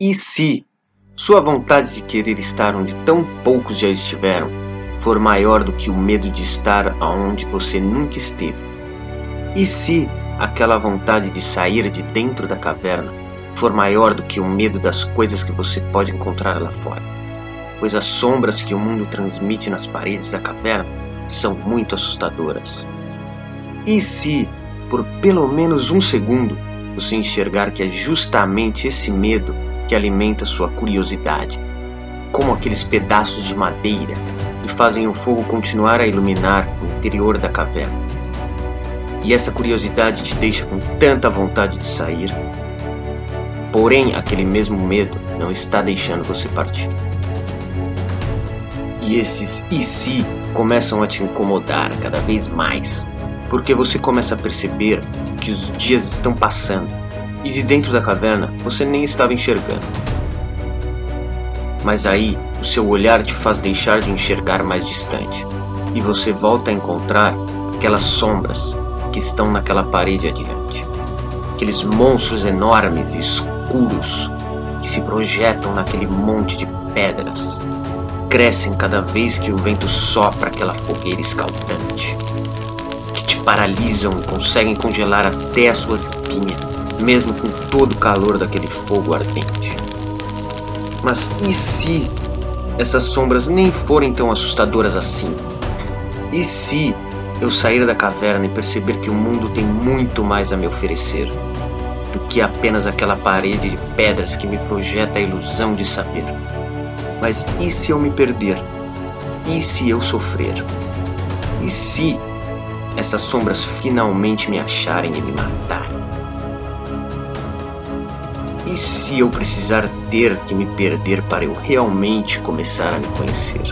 e se sua vontade de querer estar onde tão poucos já estiveram for maior do que o medo de estar aonde você nunca esteve? E se aquela vontade de sair de dentro da caverna for maior do que o medo das coisas que você pode encontrar lá fora? Pois as sombras que o mundo transmite nas paredes da caverna são muito assustadoras. E se, por pelo menos um segundo, você enxergar que é justamente esse medo que alimenta sua curiosidade, como aqueles pedaços de madeira que fazem o fogo continuar a iluminar o interior da caverna. E essa curiosidade te deixa com tanta vontade de sair, porém aquele mesmo medo não está deixando você partir. E esses e se começam a te incomodar cada vez mais, porque você começa a perceber que os dias estão passando e de dentro da caverna você nem estava enxergando. Mas aí o seu olhar te faz deixar de enxergar mais distante e você volta a encontrar aquelas sombras que estão naquela parede adiante. Aqueles monstros enormes e escuros que se projetam naquele monte de pedras. Crescem cada vez que o vento sopra aquela fogueira escaldante. Que te paralisam e conseguem congelar até a sua espinha mesmo com todo o calor daquele fogo ardente. Mas e se essas sombras nem forem tão assustadoras assim? E se eu sair da caverna e perceber que o mundo tem muito mais a me oferecer do que apenas aquela parede de pedras que me projeta a ilusão de saber? Mas e se eu me perder? E se eu sofrer? E se essas sombras finalmente me acharem e me matarem? E se eu precisar ter que me perder para eu realmente começar a me conhecer?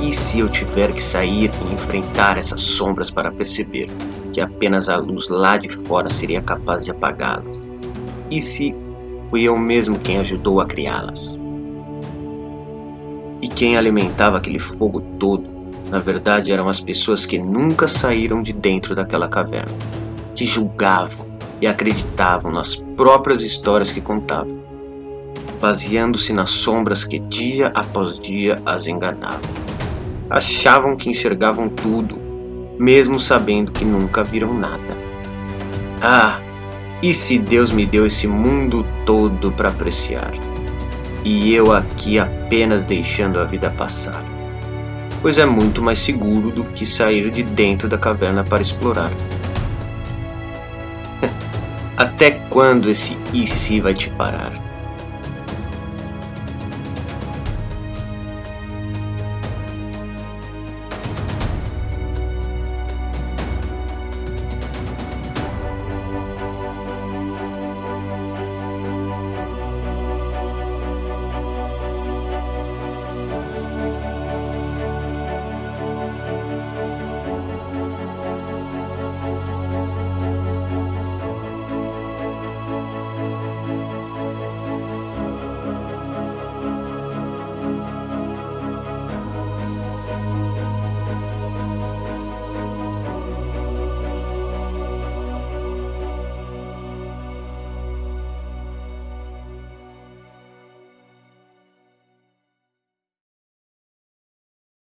E se eu tiver que sair e enfrentar essas sombras para perceber que apenas a luz lá de fora seria capaz de apagá-las? E se fui eu mesmo quem ajudou a criá-las? E quem alimentava aquele fogo todo, na verdade eram as pessoas que nunca saíram de dentro daquela caverna, que julgavam, e acreditavam nas próprias histórias que contavam, baseando-se nas sombras que dia após dia as enganavam. Achavam que enxergavam tudo, mesmo sabendo que nunca viram nada. Ah, e se Deus me deu esse mundo todo para apreciar, e eu aqui apenas deixando a vida passar? Pois é muito mais seguro do que sair de dentro da caverna para explorar. Até quando esse e se vai te parar?